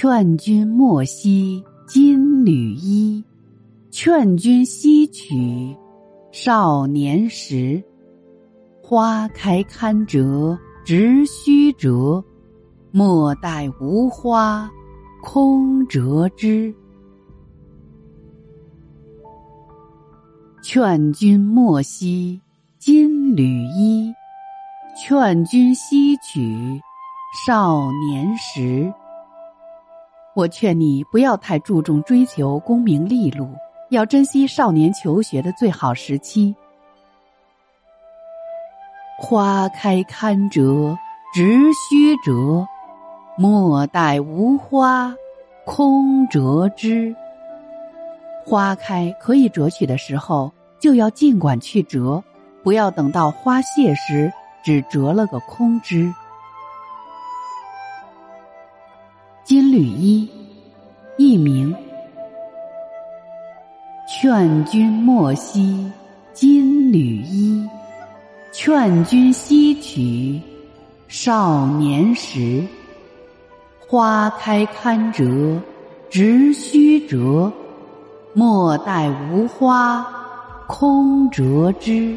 劝君莫惜金缕衣，劝君惜取少年时。花开堪折直须折，莫待无花空折枝。劝君莫惜金缕衣，劝君惜取少年时。我劝你不要太注重追求功名利禄，要珍惜少年求学的最好时期。花开堪折直须折，莫待无花空折枝。花开可以折取的时候，就要尽管去折，不要等到花谢时只折了个空枝。金缕衣，佚名。劝君莫惜金缕衣，劝君惜取少年时。花开堪折直须折，莫待无花空折枝。